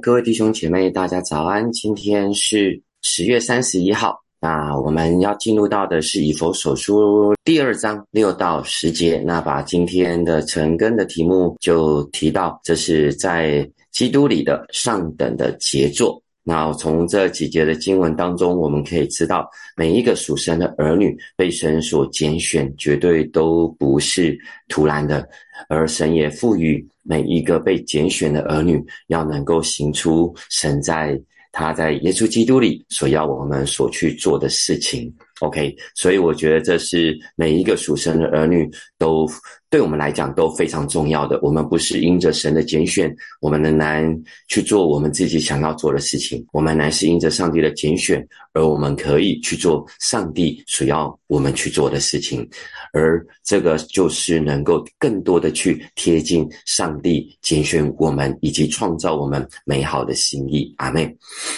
各位弟兄姐妹，大家早安！今天是十月三十一号，那我们要进入到的是以佛所书第二章六到十节。那把今天的晨更的题目就提到，这是在基督里的上等的杰作。那从这几节的经文当中，我们可以知道，每一个属神的儿女被神所拣选，绝对都不是突然的，而神也赋予每一个被拣选的儿女，要能够行出神在他在耶稣基督里所要我们所去做的事情。OK，所以我觉得这是每一个属神的儿女都。对我们来讲都非常重要的。我们不是因着神的拣选，我们仍然去做我们自己想要做的事情。我们乃是因着上帝的拣选，而我们可以去做上帝所要我们去做的事情。而这个就是能够更多的去贴近上帝拣选我们以及创造我们美好的心意。阿妹。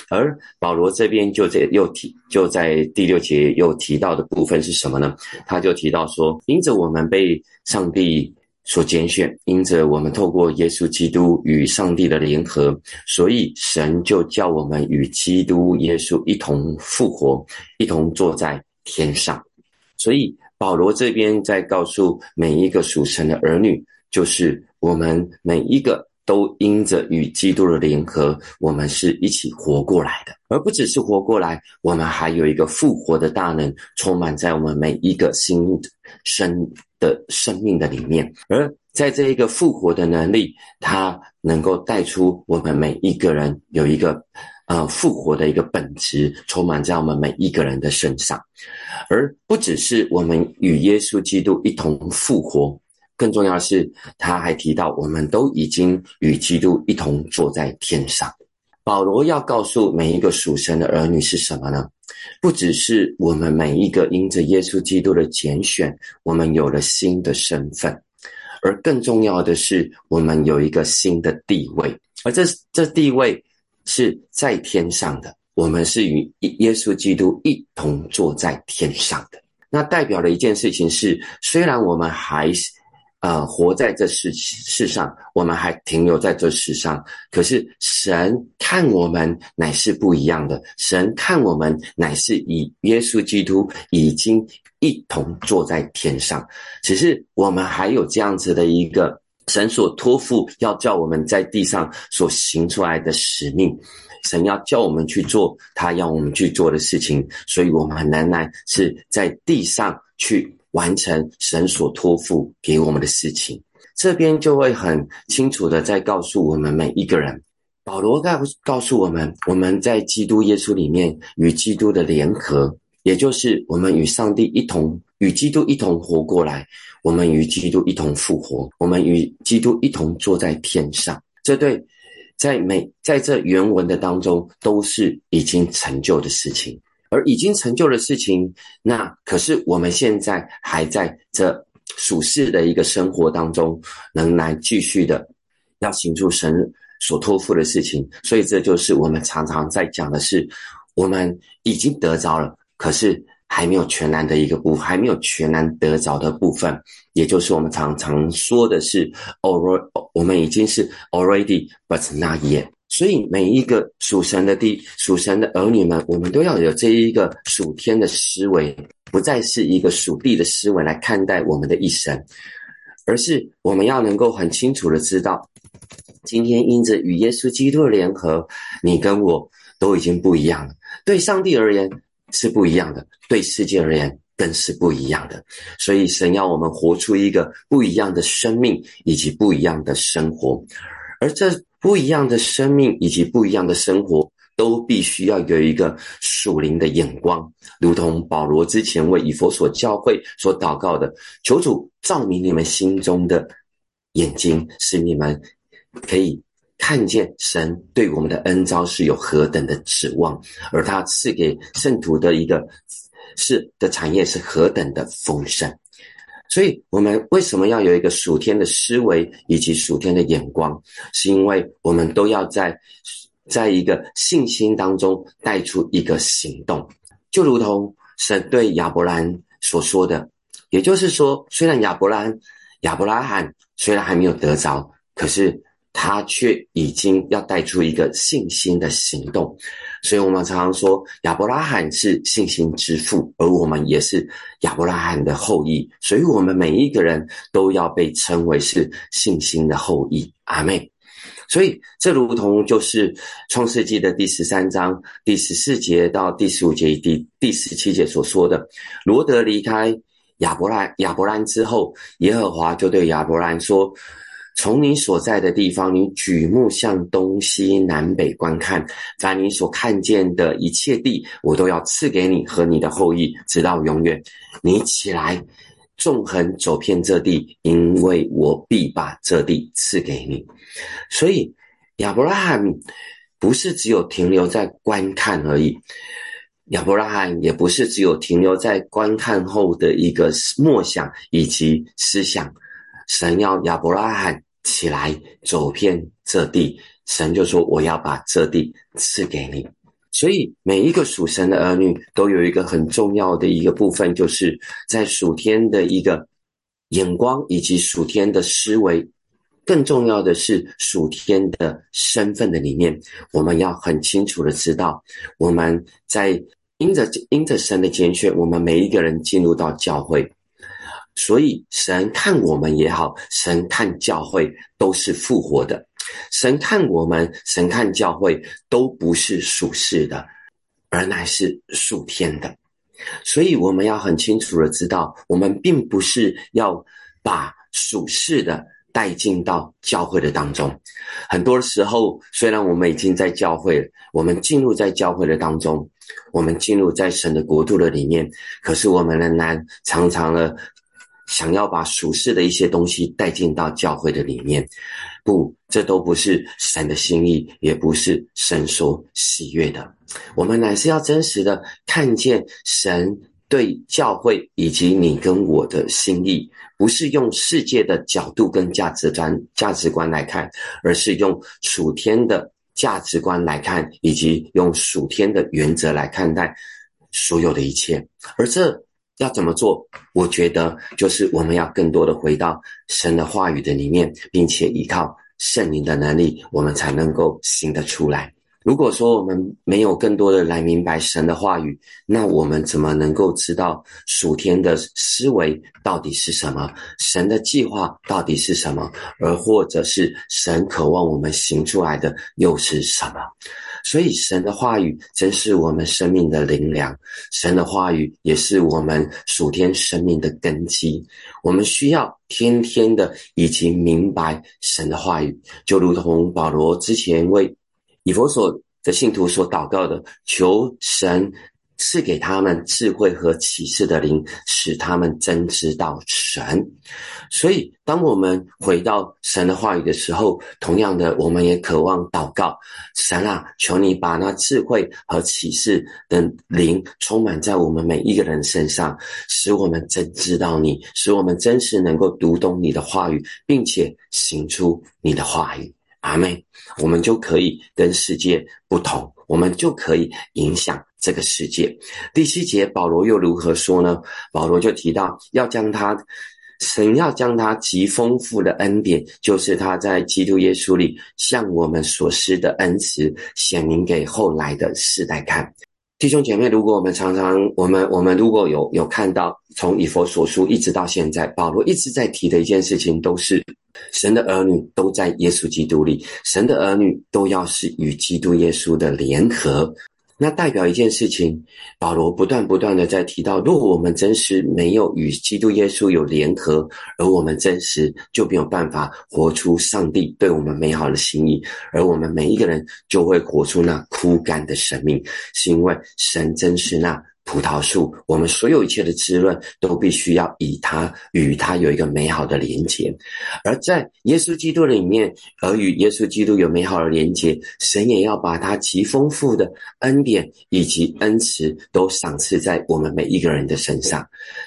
而保罗这边就在又提，就在第六节又提到的部分是什么呢？他就提到说，因着我们被上帝所拣选，因着我们透过耶稣基督与上帝的联合，所以神就叫我们与基督耶稣一同复活，一同坐在天上。所以保罗这边在告诉每一个属神的儿女，就是我们每一个都因着与基督的联合，我们是一起活过来的，而不只是活过来，我们还有一个复活的大能充满在我们每一个心生。的生命的里面，而在这一个复活的能力，它能够带出我们每一个人有一个呃复活的一个本质，充满在我们每一个人的身上，而不只是我们与耶稣基督一同复活，更重要的是，他还提到我们都已经与基督一同坐在天上。保罗要告诉每一个属神的儿女是什么呢？不只是我们每一个因着耶稣基督的拣选，我们有了新的身份，而更重要的是，我们有一个新的地位，而这这地位是在天上的。我们是与耶稣基督一同坐在天上的。那代表的一件事情是，虽然我们还是。呃，活在这世世上，我们还停留在这世上。可是神看我们乃是不一样的，神看我们乃是以耶稣基督已经一同坐在天上。只是我们还有这样子的一个神所托付，要叫我们在地上所行出来的使命，神要叫我们去做他要我们去做的事情，所以我们很难难是在地上去。完成神所托付给我们的事情，这边就会很清楚的在告诉我们每一个人。保罗告告诉我们，我们在基督耶稣里面与基督的联合，也就是我们与上帝一同与基督一同活过来，我们与基督一同复活，我们与基督一同坐在天上。这对在每在这原文的当中都是已经成就的事情。而已经成就的事情，那可是我们现在还在这属世的一个生活当中，仍然继续的要行出神所托付的事情。所以这就是我们常常在讲的是，我们已经得着了，可是还没有全然的一个部，还没有全然得着的部分，也就是我们常常说的是，already，我们已经是 already，but not yet。所以，每一个属神的地、属神的儿女们，我们都要有这一个属天的思维，不再是一个属地的思维来看待我们的一生，而是我们要能够很清楚的知道，今天因着与耶稣基督的联合，你跟我都已经不一样了。对上帝而言是不一样的，对世界而言更是不一样的。所以，神要我们活出一个不一样的生命以及不一样的生活，而这。不一样的生命以及不一样的生活，都必须要有一个属灵的眼光，如同保罗之前为以佛所教会所祷告的：求主照明你们心中的眼睛，使你们可以看见神对我们的恩招是有何等的指望，而他赐给圣徒的一个是的产业是何等的丰盛。所以，我们为什么要有一个属天的思维以及属天的眼光？是因为我们都要在在一个信心当中带出一个行动，就如同神对亚伯兰所说的，也就是说，虽然亚伯兰亚伯拉罕虽然还没有得着，可是他却已经要带出一个信心的行动。所以我们常常说，亚伯拉罕是信心之父，而我们也是亚伯拉罕的后裔。所以，我们每一个人都要被称为是信心的后裔。阿妹。所以，这如同就是创世纪的第十三章第十四节到第十五节第第十七节所说的：罗德离开亚伯拉亚伯兰之后，耶和华就对亚伯兰说。从你所在的地方，你举目向东西南北观看，凡你所看见的一切地，我都要赐给你和你的后裔，直到永远。你起来，纵横走遍这地，因为我必把这地赐给你。所以，亚伯拉罕不是只有停留在观看而已，亚伯拉罕也不是只有停留在观看后的一个默想以及思想。神要亚伯拉罕。起来，走遍这地，神就说：“我要把这地赐给你。”所以，每一个属神的儿女都有一个很重要的一个部分，就是在属天的一个眼光以及属天的思维。更重要的是，属天的身份的里面，我们要很清楚的知道，我们在因着因着神的拣选，我们每一个人进入到教会。所以，神看我们也好，神看教会都是复活的。神看我们，神看教会都不是属世的，而乃是属天的。所以，我们要很清楚的知道，我们并不是要把属世的带进到教会的当中。很多时候，虽然我们已经在教会，我们进入在教会的当中，我们进入在神的国度的里面，可是我们仍然常常的。想要把属世的一些东西带进到教会的里面，不，这都不是神的心意，也不是神所喜悦的。我们乃是要真实的看见神对教会以及你跟我的心意，不是用世界的角度跟价值观价值观来看，而是用属天的价值观来看，以及用属天的原则来看待所有的一切，而这。要怎么做？我觉得就是我们要更多的回到神的话语的里面，并且依靠圣灵的能力，我们才能够行得出来。如果说我们没有更多的来明白神的话语，那我们怎么能够知道属天的思维到底是什么？神的计划到底是什么？而或者是神渴望我们行出来的又是什么？所以，神的话语真是我们生命的灵粮，神的话语也是我们属天生命的根基。我们需要天天的以及明白神的话语，就如同保罗之前为以佛所的信徒所祷告的，求神。赐给他们智慧和启示的灵，使他们真知道神。所以，当我们回到神的话语的时候，同样的，我们也渴望祷告：神啊，求你把那智慧和启示的灵充满在我们每一个人身上，使我们真知道你，使我们真实能够读懂你的话语，并且行出你的话语。阿妹，我们就可以跟世界不同，我们就可以影响。这个世界，第七节保罗又如何说呢？保罗就提到要将他神要将他极丰富的恩典，就是他在基督耶稣里向我们所施的恩慈，显明给后来的世代看。弟兄姐妹，如果我们常常我们我们如果有有看到从以佛所书一直到现在，保罗一直在提的一件事情，都是神的儿女都在耶稣基督里，神的儿女都要是与基督耶稣的联合。那代表一件事情，保罗不断不断的在提到，如果我们真实没有与基督耶稣有联合，而我们真实就没有办法活出上帝对我们美好的心意，而我们每一个人就会活出那枯干的生命，是因为神真是那。葡萄树，我们所有一切的滋润都必须要以它与它有一个美好的连接，而在耶稣基督里面，而与耶稣基督有美好的连接，神也要把他极丰富的恩典以及恩慈都赏赐在我们每一个人的身上。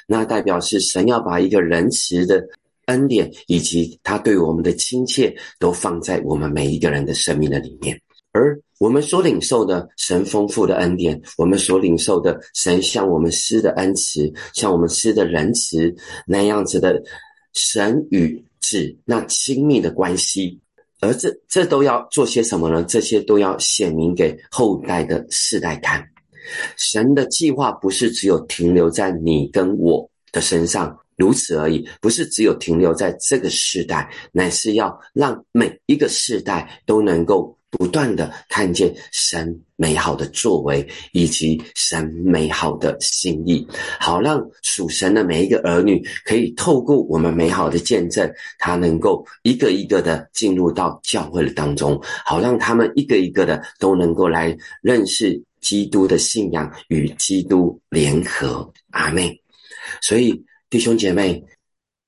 那代表是神要把一个仁慈的恩典以及他对我们的亲切都放在我们每一个人的生命的里面。而我们所领受的神丰富的恩典，我们所领受的神向我们施的恩慈，向我们施的仁慈，那样子的神与子那亲密的关系，而这这都要做些什么呢？这些都要显明给后代的世代看。神的计划不是只有停留在你跟我的身上。如此而已，不是只有停留在这个时代，乃是要让每一个世代都能够不断的看见神美好的作为，以及神美好的心意，好让属神的每一个儿女可以透过我们美好的见证，他能够一个一个的进入到教会的当中，好让他们一个一个的都能够来认识基督的信仰与基督联合。阿妹，所以。弟兄姐妹，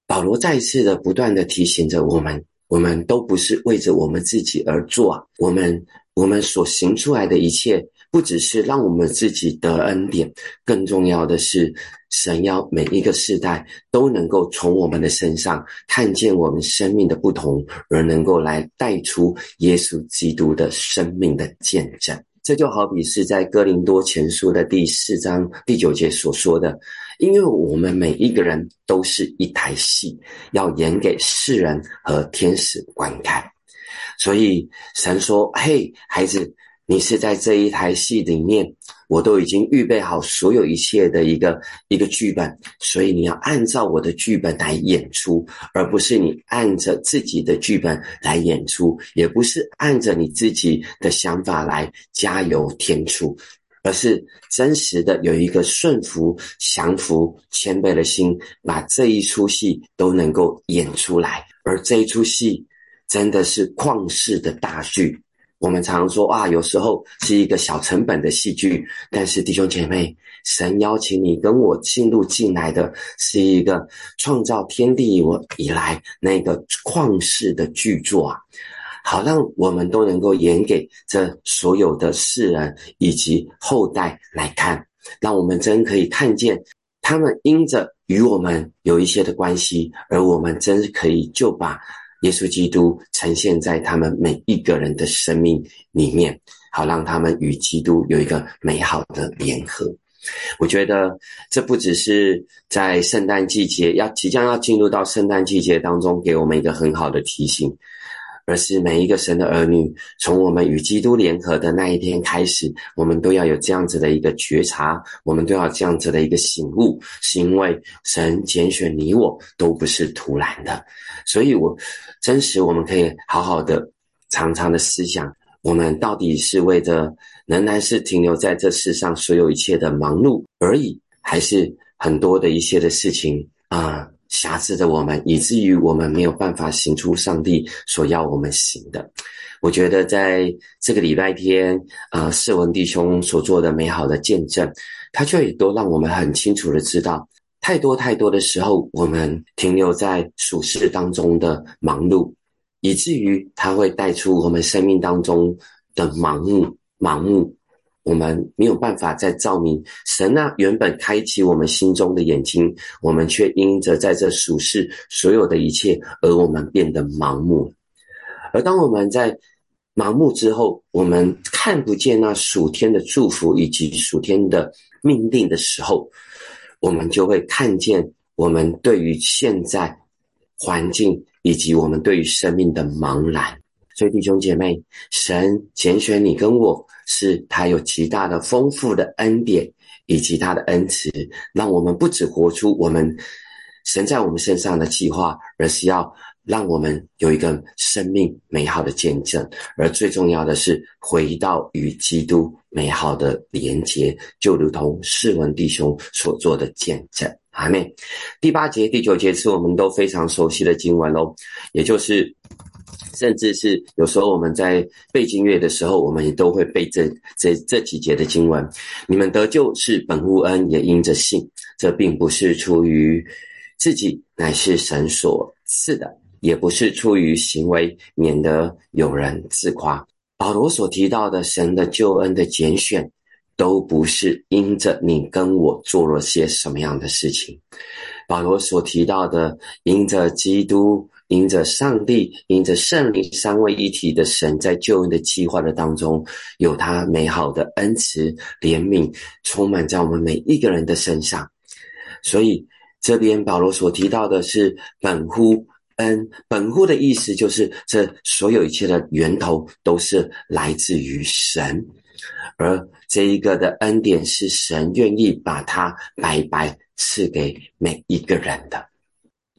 保罗再次的不断的提醒着我们：，我们都不是为着我们自己而做。我们我们所行出来的一切，不只是让我们自己得恩典，更重要的是，神要每一个世代都能够从我们的身上看见我们生命的不同，而能够来带出耶稣基督的生命的见证。这就好比是在哥林多前书的第四章第九节所说的，因为我们每一个人都是一台戏，要演给世人和天使观看，所以神说：“嘿，孩子。”你是在这一台戏里面，我都已经预备好所有一切的一个一个剧本，所以你要按照我的剧本来演出，而不是你按着自己的剧本来演出，也不是按着你自己的想法来加油添醋，而是真实的有一个顺服、降服、谦卑的心，把这一出戏都能够演出来。而这一出戏真的是旷世的大剧。我们常说啊，有时候是一个小成本的戏剧，但是弟兄姐妹，神邀请你跟我进入进来的是一个创造天地我以来那个旷世的巨作啊，好让我们都能够演给这所有的世人以及后代来看，让我们真可以看见他们因着与我们有一些的关系，而我们真可以就把。耶稣基督呈现在他们每一个人的生命里面，好让他们与基督有一个美好的联合。我觉得这不只是在圣诞季节要即将要进入到圣诞季节当中，给我们一个很好的提醒。而是每一个神的儿女，从我们与基督联合的那一天开始，我们都要有这样子的一个觉察，我们都要这样子的一个醒悟，是因为神拣选你我都不是突然的，所以我真实我们可以好好的、常常的思想，我们到底是为着仍然是停留在这世上所有一切的忙碌而已，还是很多的一些的事情啊？瑕疵的我们，以至于我们没有办法行出上帝所要我们行的。我觉得在这个礼拜天啊，世文弟兄所做的美好的见证，他却也都让我们很清楚的知道，太多太多的时候，我们停留在俗世当中的忙碌，以至于他会带出我们生命当中的盲目、盲目。我们没有办法再照明神呢？原本开启我们心中的眼睛，我们却因着在这俗世所有的一切，而我们变得盲目。而当我们在盲目之后，我们看不见那属天的祝福以及属天的命令的时候，我们就会看见我们对于现在环境以及我们对于生命的茫然。所以弟兄姐妹，神拣选你跟我。是他有极大的丰富的恩典以及他的恩慈，让我们不只活出我们神在我们身上的计划，而是要让我们有一个生命美好的见证。而最重要的是回到与基督美好的连结，就如同世文弟兄所做的见证。阿妹，第八节、第九节是我们都非常熟悉的经文喽，也就是。甚至是有时候我们在背经乐的时候，我们也都会背这这这几节的经文。你们得救是本乎恩，也因着信。这并不是出于自己，乃是神所赐的；也不是出于行为，免得有人自夸。保罗所提到的神的救恩的拣选，都不是因着你跟我做了些什么样的事情。保罗所提到的，因着基督。因着上帝，因着圣灵三位一体的神，在救恩的计划的当中，有他美好的恩慈、怜悯，充满在我们每一个人的身上。所以，这边保罗所提到的是本乎恩，本乎的意思就是这所有一切的源头都是来自于神，而这一个的恩典是神愿意把它白白赐给每一个人的。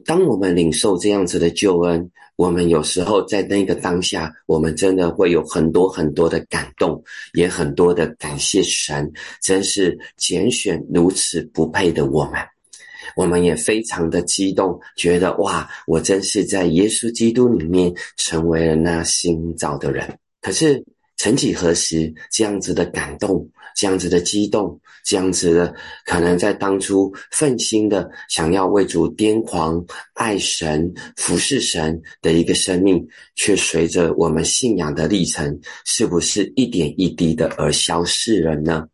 当我们领受这样子的救恩，我们有时候在那个当下，我们真的会有很多很多的感动，也很多的感谢神，真是拣选如此不配的我们。我们也非常的激动，觉得哇，我真是在耶稣基督里面成为了那新造的人。可是曾几何时，这样子的感动，这样子的激动，这样子的可能在当初奋心的想要为主癫狂、爱神、服侍神的一个生命，却随着我们信仰的历程，是不是一点一滴的而消逝了呢？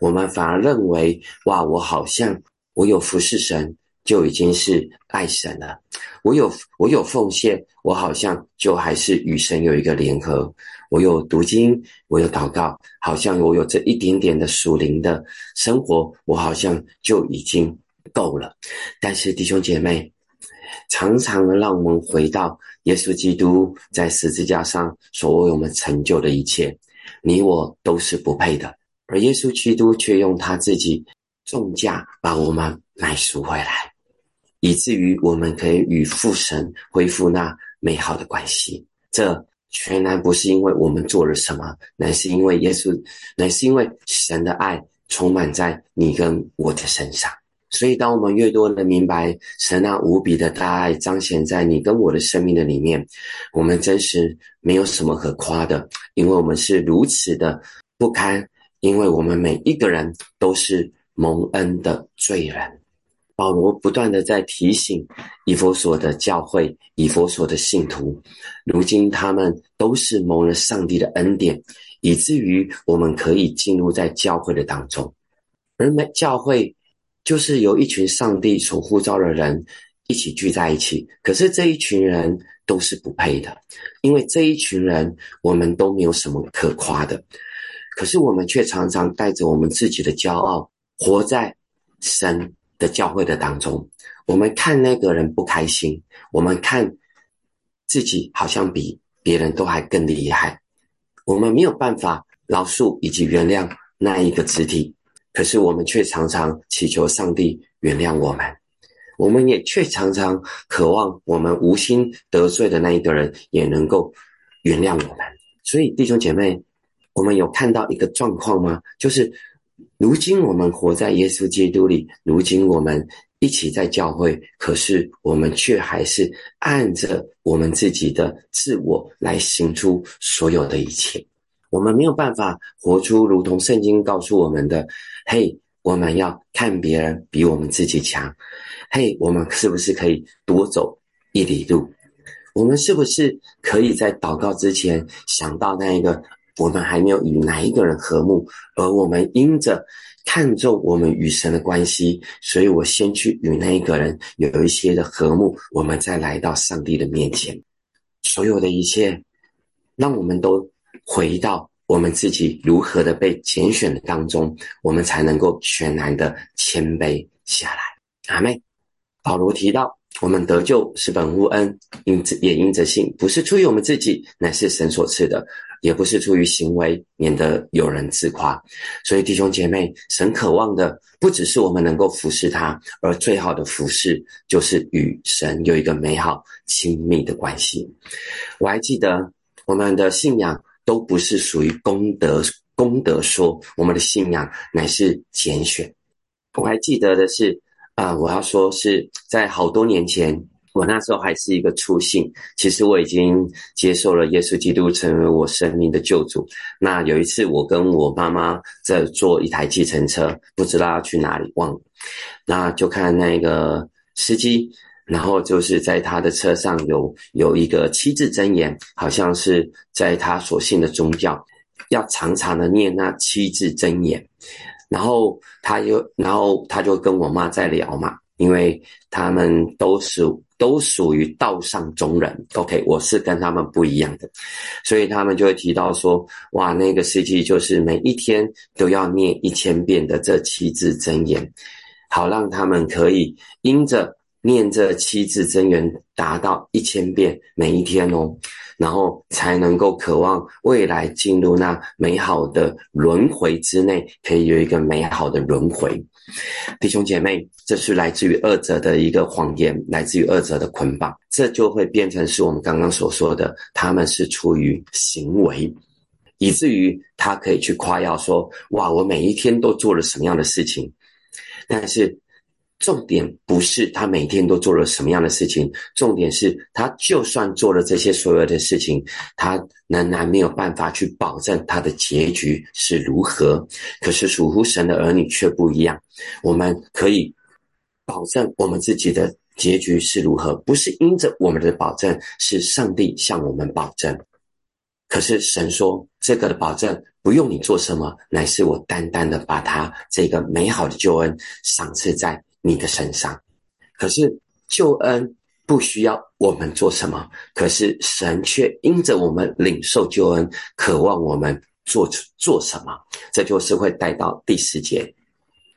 我们反而认为，哇，我好像。我有服侍神，就已经是爱神了。我有我有奉献，我好像就还是与神有一个联合。我有读经，我有祷告，好像我有这一点点的属灵的生活，我好像就已经够了。但是弟兄姐妹，常常让我们回到耶稣基督在十字架上所为我们成就的一切，你我都是不配的，而耶稣基督却用他自己。重价把我们买赎回来，以至于我们可以与父神恢复那美好的关系。这全然不是因为我们做了什么，乃是因为耶稣，乃是因为神的爱充满在你跟我的身上。所以，当我们越多的明白神那无比的大爱彰显在你跟我的生命的里面，我们真实没有什么可夸的，因为我们是如此的不堪，因为我们每一个人都是。蒙恩的罪人，保罗不断的在提醒以佛所的教会、以佛所的信徒，如今他们都是蒙了上帝的恩典，以至于我们可以进入在教会的当中。而每教会就是由一群上帝所呼召的人一起聚在一起，可是这一群人都是不配的，因为这一群人我们都没有什么可夸的，可是我们却常常带着我们自己的骄傲。活在神的教会的当中，我们看那个人不开心，我们看自己好像比别人都还更厉害，我们没有办法饶恕以及原谅那一个肢体，可是我们却常常祈求上帝原谅我们，我们也却常常渴望我们无心得罪的那一个人也能够原谅我们。所以弟兄姐妹，我们有看到一个状况吗？就是。如今我们活在耶稣基督里，如今我们一起在教会，可是我们却还是按着我们自己的自我来行出所有的一切。我们没有办法活出如同圣经告诉我们的：嘿，我们要看别人比我们自己强。嘿，我们是不是可以多走一里路？我们是不是可以在祷告之前想到那一个？我们还没有与哪一个人和睦，而我们因着看重我们与神的关系，所以我先去与那一个人有一些的和睦，我们再来到上帝的面前。所有的一切，让我们都回到我们自己如何的被拣选的当中，我们才能够全然的谦卑下来。阿妹，保罗提到。我们得救是本乎恩，因也因着信，不是出于我们自己，乃是神所赐的；也不是出于行为，免得有人自夸。所以弟兄姐妹，神渴望的不只是我们能够服侍他，而最好的服侍就是与神有一个美好亲密的关系。我还记得我们的信仰都不是属于功德功德说，我们的信仰乃是拣选。我还记得的是。啊，我要说是在好多年前，我那时候还是一个初信，其实我已经接受了耶稣基督成为我生命的救主。那有一次，我跟我妈妈在坐一台计程车，不知道要去哪里，忘了。那就看那个司机，然后就是在他的车上有有一个七字真言，好像是在他所信的宗教，要常常的念那七字真言。然后他又，然后他就跟我妈在聊嘛，因为他们都是都属于道上中人，OK，我是跟他们不一样的，所以他们就会提到说，哇，那个司机就是每一天都要念一千遍的这七字真言，好让他们可以因着念这七字真言达到一千遍每一天哦，然后才能够渴望未来进入那美好的轮回之内，可以有一个美好的轮回。弟兄姐妹，这是来自于二者的一个谎言，来自于二者的捆绑，这就会变成是我们刚刚所说的，他们是出于行为，以至于他可以去夸耀说：“哇，我每一天都做了什么样的事情。”但是。重点不是他每天都做了什么样的事情，重点是他就算做了这些所有的事情，他仍然没有办法去保证他的结局是如何。可是属乎神的儿女却不一样，我们可以保证我们自己的结局是如何，不是因着我们的保证，是上帝向我们保证。可是神说这个的保证不用你做什么，乃是我单单的把他这个美好的救恩赏赐在。你的身上，可是救恩不需要我们做什么，可是神却因着我们领受救恩，渴望我们做做什么。这就是会带到第十节。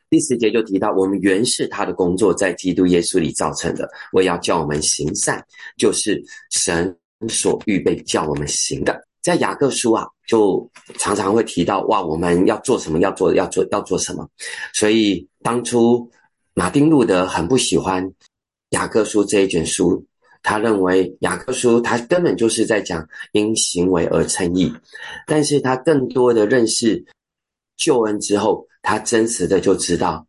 第十节就提到，我们原是他的工作，在基督耶稣里造成的。我要叫我们行善，就是神所预备叫我们行的。在雅各书啊，就常常会提到，哇，我们要做什么？要做要做要做什么？所以当初。马丁路德很不喜欢雅各书这一卷书，他认为雅各书他根本就是在讲因行为而称义，但是他更多的认识救恩之后，他真实的就知道，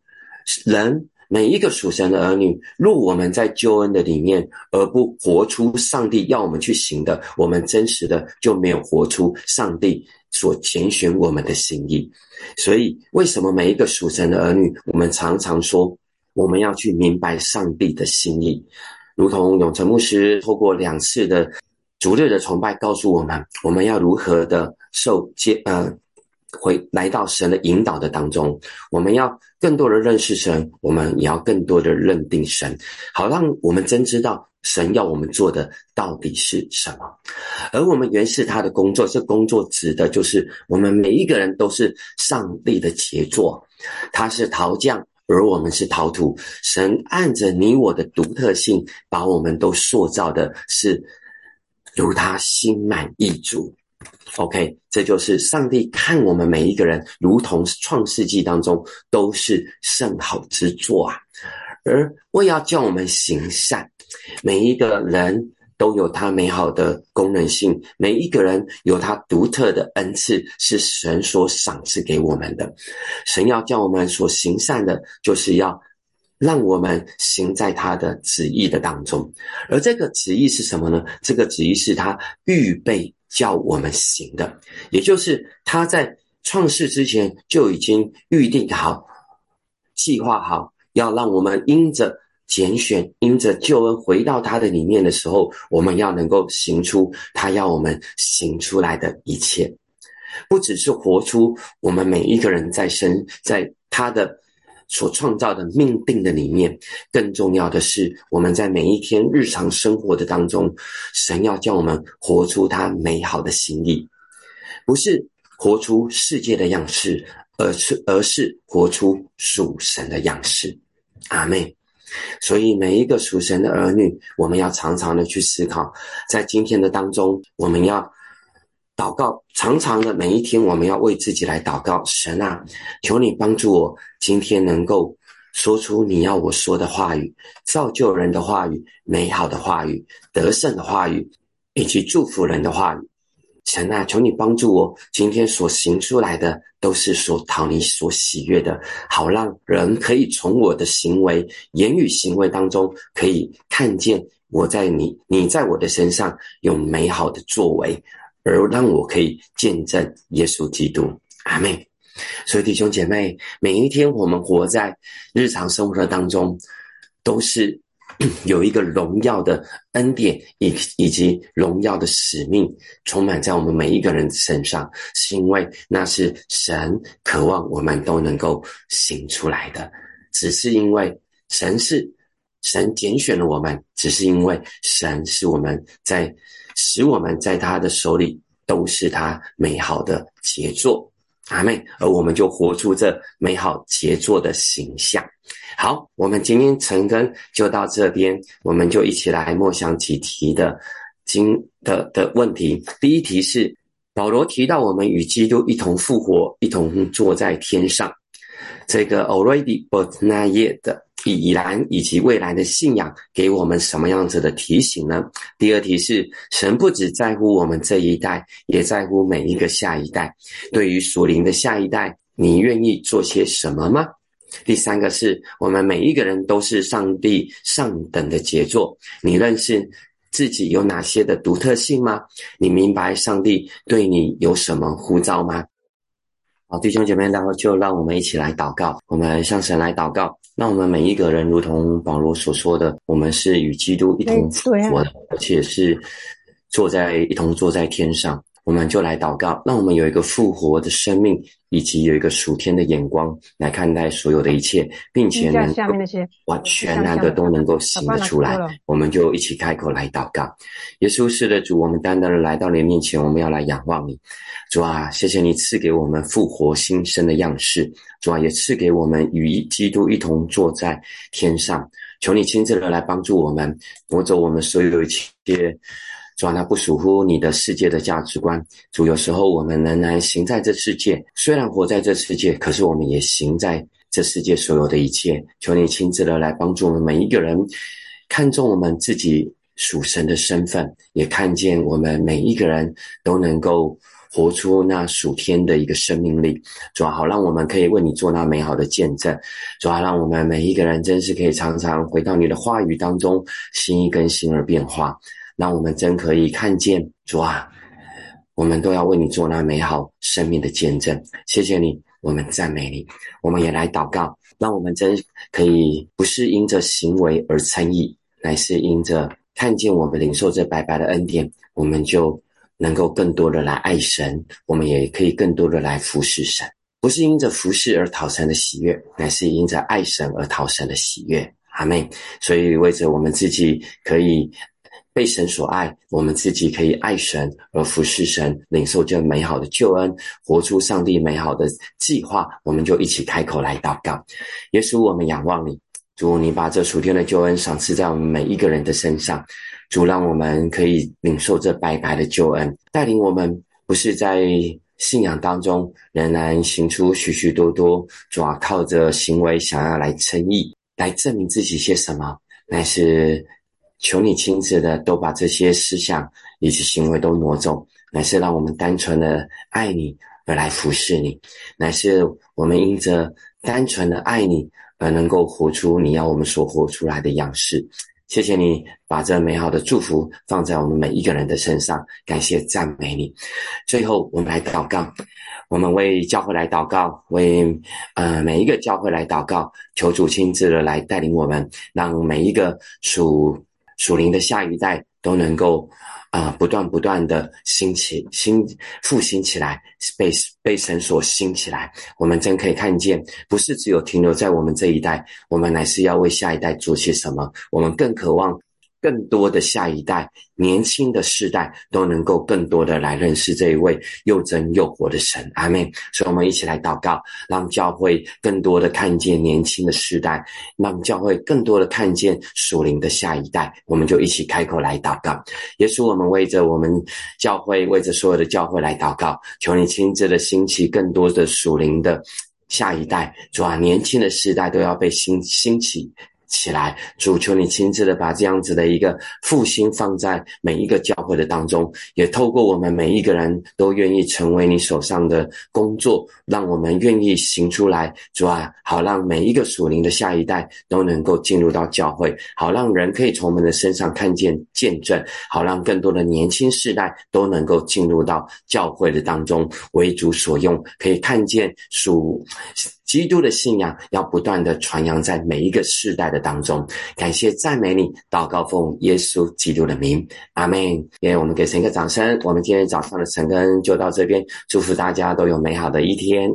人每一个属神的儿女，若我们在救恩的里面而不活出上帝要我们去行的，我们真实的就没有活出上帝所拣选我们的心意。所以，为什么每一个属神的儿女，我们常常说？我们要去明白上帝的心意，如同永成牧师透过两次的逐日的崇拜告诉我们，我们要如何的受接呃回来到神的引导的当中，我们要更多的认识神，我们也要更多的认定神，好让我们真知道神要我们做的到底是什么。而我们原是他的工作，这工作指的就是我们每一个人都是上帝的杰作，他是陶匠。而我们是陶土，神按着你我的独特性，把我们都塑造的是如他心满意足。OK，这就是上帝看我们每一个人，如同创世纪当中都是甚好之作啊。而为要叫我们行善，每一个人。都有它美好的功能性，每一个人有他独特的恩赐，是神所赏赐给我们的。神要叫我们所行善的，就是要让我们行在他的旨意的当中。而这个旨意是什么呢？这个旨意是他预备叫我们行的，也就是他在创世之前就已经预定好、计划好，要让我们因着。拣选因着救恩回到他的里面的时候，我们要能够行出他要我们行出来的一切，不只是活出我们每一个人在身在他的所创造的命定的里面，更重要的是我们在每一天日常生活的当中，神要叫我们活出他美好的心意，不是活出世界的样式，而是而是活出属神的样式。阿妹。所以，每一个属神的儿女，我们要常常的去思考，在今天的当中，我们要祷告，常常的每一天，我们要为自己来祷告。神啊，求你帮助我，今天能够说出你要我说的话语，造就人的话语，美好的话语，得胜的话语，以及祝福人的话语。神啊，求你帮助我，今天所行出来的都是所讨你所喜悦的，好让人可以从我的行为、言语、行为当中，可以看见我在你、你在我的身上有美好的作为，而让我可以见证耶稣基督。阿妹，所以弟兄姐妹，每一天我们活在日常生活当中，都是。有一个荣耀的恩典以以及荣耀的使命充满在我们每一个人身上，是因为那是神渴望我们都能够行出来的。只是因为神是神拣选了我们，只是因为神是我们在使我们在他的手里都是他美好的杰作。阿妹，而我们就活出这美好杰作的形象。好，我们今天晨更就到这边，我们就一起来默想几题的今的的问题。第一题是保罗提到我们与基督一同复活，一同坐在天上。这个 already but not yet 的已然以及未来的信仰，给我们什么样子的提醒呢？第二题是神不只在乎我们这一代，也在乎每一个下一代。对于属灵的下一代，你愿意做些什么吗？第三个是我们每一个人都是上帝上等的杰作。你认识自己有哪些的独特性吗？你明白上帝对你有什么呼召吗？好，弟兄姐妹，然后就让我们一起来祷告。我们向神来祷告，让我们每一个人，如同保罗所说的，我们是与基督一同复活的，而且是坐在一同坐在天上。我们就来祷告，让我们有一个复活的生命，以及有一个属天的眼光来看待所有的一切，并且能够完全然的都能够行得出来。我们就一起开口来祷告。耶稣是的主，我们单单的来到你面前，我们要来仰望你。主啊，谢谢你赐给我们复活新生的样式。主啊，也赐给我们与基督一同坐在天上。求你亲自的来帮助我们，夺走我们所有一切。主啊，那不属乎你的世界的价值观。主，有时候我们仍然行在这世界，虽然活在这世界，可是我们也行在这世界所有的一切。求你亲自的来帮助我们每一个人，看重我们自己属神的身份，也看见我们每一个人都能够活出那属天的一个生命力。主啊，好让我们可以为你做那美好的见证。主啊，让我们每一个人真是可以常常回到你的话语当中，心意更新而变化。让我们真可以看见主啊，我们都要为你做那美好生命的见证。谢谢你，我们赞美你。我们也来祷告，让我们真可以不是因着行为而称义，乃是因着看见我们领受这白白的恩典，我们就能够更多的来爱神，我们也可以更多的来服侍神。不是因着服侍而讨神的喜悦，乃是因着爱神而讨神的喜悦。阿妹，所以为着我们自己可以。被神所爱，我们自己可以爱神而服侍神，领受这美好的救恩，活出上帝美好的计划。我们就一起开口来祷告：耶稣，我们仰望你，主，你把这属天的救恩赏赐在我们每一个人的身上。主，让我们可以领受这白白的救恩，带领我们不是在信仰当中仍然行出许许多多，主啊，靠着行为想要来称义，来证明自己些什么，乃是。求你亲自的都把这些思想以及行为都挪走，乃是让我们单纯的爱你而来服侍你，乃是我们因着单纯的爱你而能够活出你要我们所活出来的样式。谢谢你把这美好的祝福放在我们每一个人的身上，感谢赞美你。最后，我们来祷告，我们为教会来祷告，为呃每一个教会来祷告，求主亲自的来带领我们，让每一个属。属灵的下一代都能够啊，不断不断的兴起、兴复兴起来，被被神所兴起来。我们真可以看见，不是只有停留在我们这一代，我们乃是要为下一代做些什么。我们更渴望。更多的下一代、年轻的世代都能够更多的来认识这一位又真又活的神，阿门。所以，我们一起来祷告，让教会更多的看见年轻的世代，让教会更多的看见属灵的下一代。我们就一起开口来祷告，耶稣，我们为着我们教会，为着所有的教会来祷告，求你亲自的兴起更多的属灵的下一代，主啊，年轻的世代都要被兴兴起。起来，主求你亲自的把这样子的一个复兴放在每一个教会的当中，也透过我们每一个人都愿意成为你手上的工作，让我们愿意行出来，主啊，好让每一个属灵的下一代都能够进入到教会，好让人可以从我们的身上看见见证，好让更多的年轻世代都能够进入到教会的当中，为主所用，可以看见属。基督的信仰要不断的传扬在每一个世代的当中。感谢赞美你，祷告奉耶稣基督的名，阿门。也我们给神一个掌声。我们今天早上的晨更就到这边，祝福大家都有美好的一天。